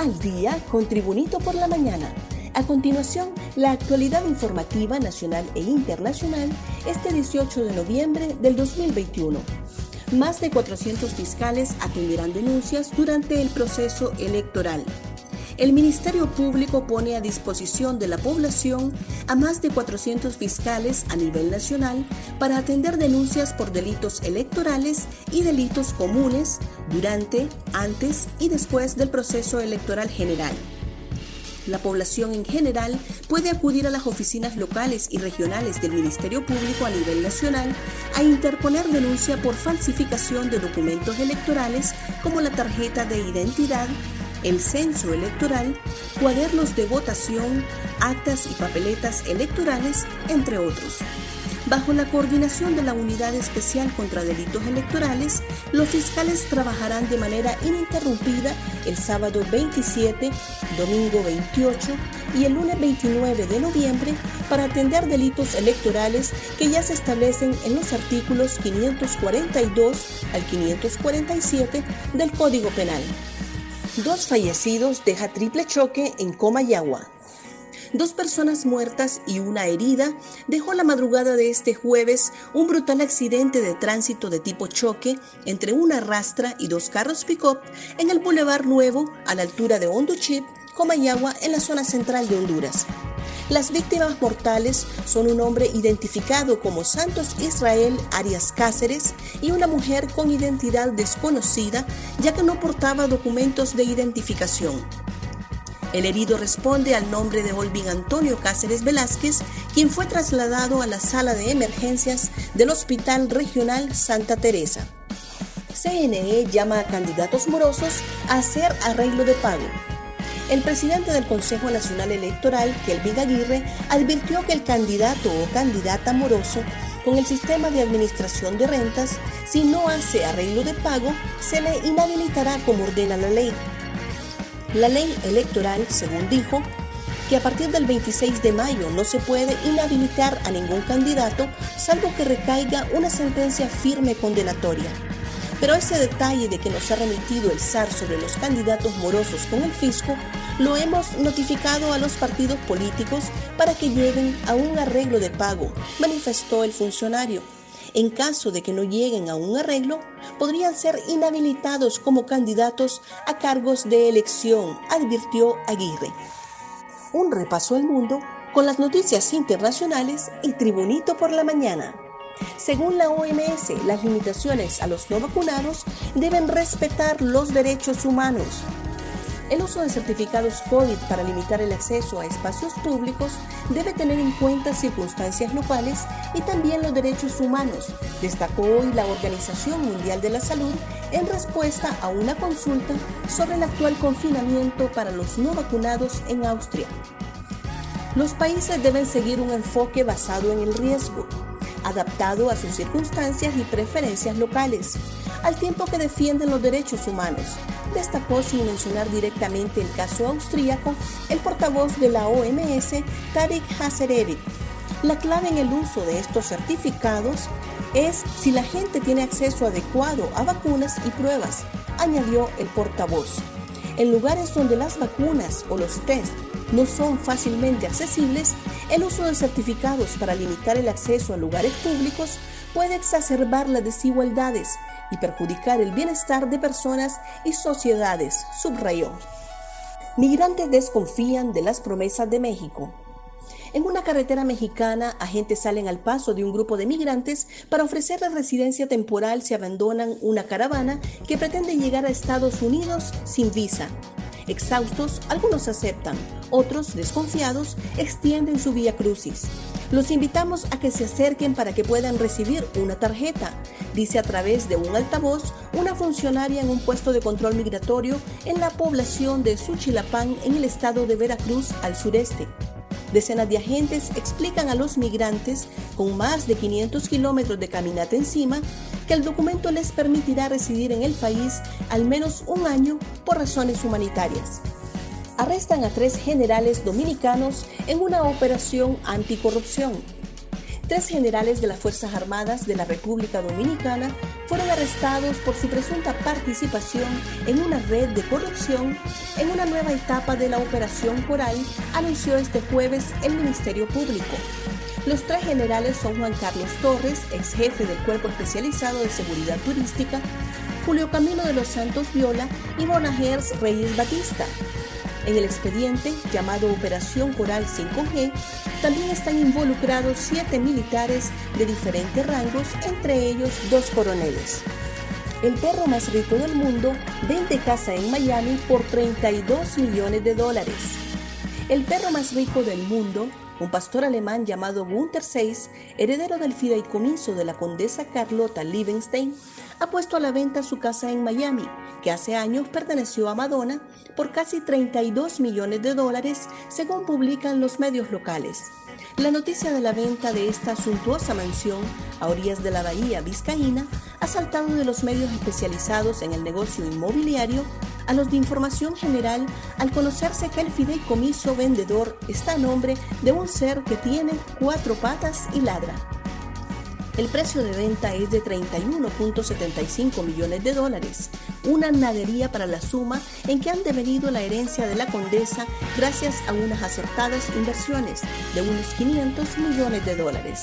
al día con Tribunito por la mañana. A continuación, la actualidad informativa nacional e internacional este 18 de noviembre del 2021. Más de 400 fiscales atenderán denuncias durante el proceso electoral. El Ministerio Público pone a disposición de la población a más de 400 fiscales a nivel nacional para atender denuncias por delitos electorales y delitos comunes durante, antes y después del proceso electoral general. La población en general puede acudir a las oficinas locales y regionales del Ministerio Público a nivel nacional a interponer denuncia por falsificación de documentos electorales como la tarjeta de identidad, el censo electoral, cuadernos de votación, actas y papeletas electorales, entre otros. Bajo la coordinación de la Unidad Especial contra Delitos Electorales, los fiscales trabajarán de manera ininterrumpida el sábado 27, domingo 28 y el lunes 29 de noviembre para atender delitos electorales que ya se establecen en los artículos 542 al 547 del Código Penal. Dos fallecidos deja triple choque en Comayagua. Dos personas muertas y una herida dejó la madrugada de este jueves un brutal accidente de tránsito de tipo choque entre una rastra y dos carros pick-up en el Boulevard Nuevo a la altura de Honduchip, Comayagua, en la zona central de Honduras. Las víctimas mortales son un hombre identificado como Santos Israel Arias Cáceres y una mujer con identidad desconocida ya que no portaba documentos de identificación. El herido responde al nombre de Olvin Antonio Cáceres Velázquez, quien fue trasladado a la sala de emergencias del Hospital Regional Santa Teresa. CNE llama a candidatos morosos a hacer arreglo de pago. El presidente del Consejo Nacional Electoral, Kelvin Aguirre, advirtió que el candidato o candidata moroso con el sistema de administración de rentas, si no hace arreglo de pago, se le inhabilitará como ordena la ley. La ley electoral, según dijo, que a partir del 26 de mayo no se puede inhabilitar a ningún candidato salvo que recaiga una sentencia firme condenatoria. Pero ese detalle de que nos ha remitido el SAR sobre los candidatos morosos con el fisco, lo hemos notificado a los partidos políticos para que lleguen a un arreglo de pago, manifestó el funcionario. En caso de que no lleguen a un arreglo, podrían ser inhabilitados como candidatos a cargos de elección, advirtió Aguirre. Un repaso al mundo con las noticias internacionales y Tribunito por la mañana. Según la OMS, las limitaciones a los no vacunados deben respetar los derechos humanos. El uso de certificados COVID para limitar el acceso a espacios públicos debe tener en cuenta circunstancias locales y también los derechos humanos, destacó hoy la Organización Mundial de la Salud en respuesta a una consulta sobre el actual confinamiento para los no vacunados en Austria. Los países deben seguir un enfoque basado en el riesgo, adaptado a sus circunstancias y preferencias locales, al tiempo que defienden los derechos humanos, destacó sin mencionar directamente el caso austríaco el portavoz de la OMS, Tarek Hasereri. La clave en el uso de estos certificados es si la gente tiene acceso adecuado a vacunas y pruebas, añadió el portavoz. En lugares donde las vacunas o los test no son fácilmente accesibles, el uso de certificados para limitar el acceso a lugares públicos puede exacerbar las desigualdades y perjudicar el bienestar de personas y sociedades, subrayó. Migrantes desconfían de las promesas de México. En una carretera mexicana, agentes salen al paso de un grupo de migrantes para ofrecerles residencia temporal si abandonan una caravana que pretende llegar a Estados Unidos sin visa. Exhaustos, algunos aceptan, otros, desconfiados, extienden su vía crucis. Los invitamos a que se acerquen para que puedan recibir una tarjeta, dice a través de un altavoz una funcionaria en un puesto de control migratorio en la población de Suchilapán en el estado de Veracruz al sureste. Decenas de agentes explican a los migrantes con más de 500 kilómetros de caminata encima que el documento les permitirá residir en el país al menos un año por razones humanitarias. Arrestan a tres generales dominicanos en una operación anticorrupción. tres generales de las Fuerzas Armadas de la República Dominicana fueron arrestados por su presunta participación en una red de corrupción en una nueva etapa de la Operación Coral, anunció este jueves el Ministerio Público. Los tres generales son Juan Carlos Torres, ex jefe del Cuerpo Especializado de Seguridad Turística, Julio Camino de los Santos Viola y Bonagers Reyes Batista, en el expediente, llamado Operación Coral 5G, también están involucrados siete militares de diferentes rangos, entre ellos dos coroneles. El perro más rico del mundo vende casa en Miami por 32 millones de dólares. El perro más rico del mundo, un pastor alemán llamado Gunther Seis, heredero del fideicomiso de la condesa Carlota Liebenstein, ha puesto a la venta su casa en Miami, que hace años perteneció a Madonna, por casi 32 millones de dólares, según publican los medios locales. La noticia de la venta de esta suntuosa mansión a orillas de la bahía vizcaína ha saltado de los medios especializados en el negocio inmobiliario a los de información general al conocerse que el fideicomiso vendedor está a nombre de un ser que tiene cuatro patas y ladra. El precio de venta es de 31.75 millones de dólares, una nadería para la suma en que han devenido la herencia de la condesa gracias a unas acertadas inversiones de unos 500 millones de dólares.